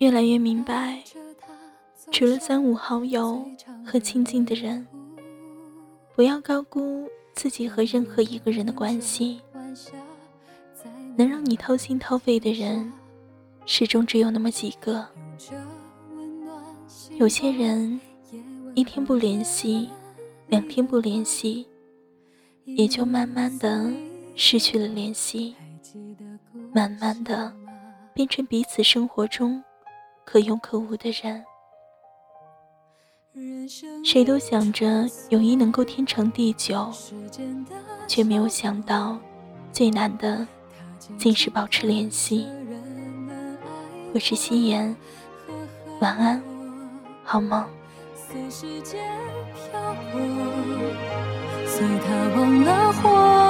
越来越明白，除了三五好友和亲近的人，不要高估自己和任何一个人的关系。能让你掏心掏肺的人，始终只有那么几个。有些人，一天不联系，两天不联系，也就慢慢的失去了联系，慢慢的变成彼此生活中可有可无的人。谁都想着友谊能够天长地久，却没有想到最难的。竟是保持联系。我是夕颜，晚安，好梦。随他忘了活，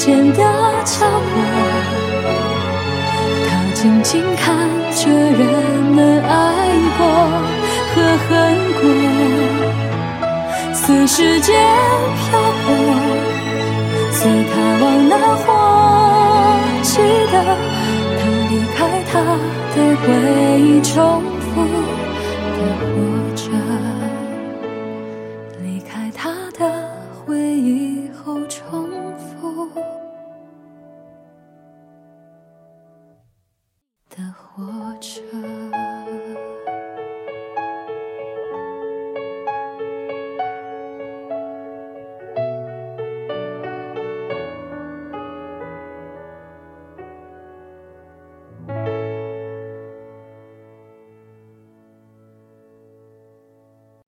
间的角落，他静静看着人们爱过和恨过，随时间漂泊，随他忘了或，记得他离开他的回忆中。的火车。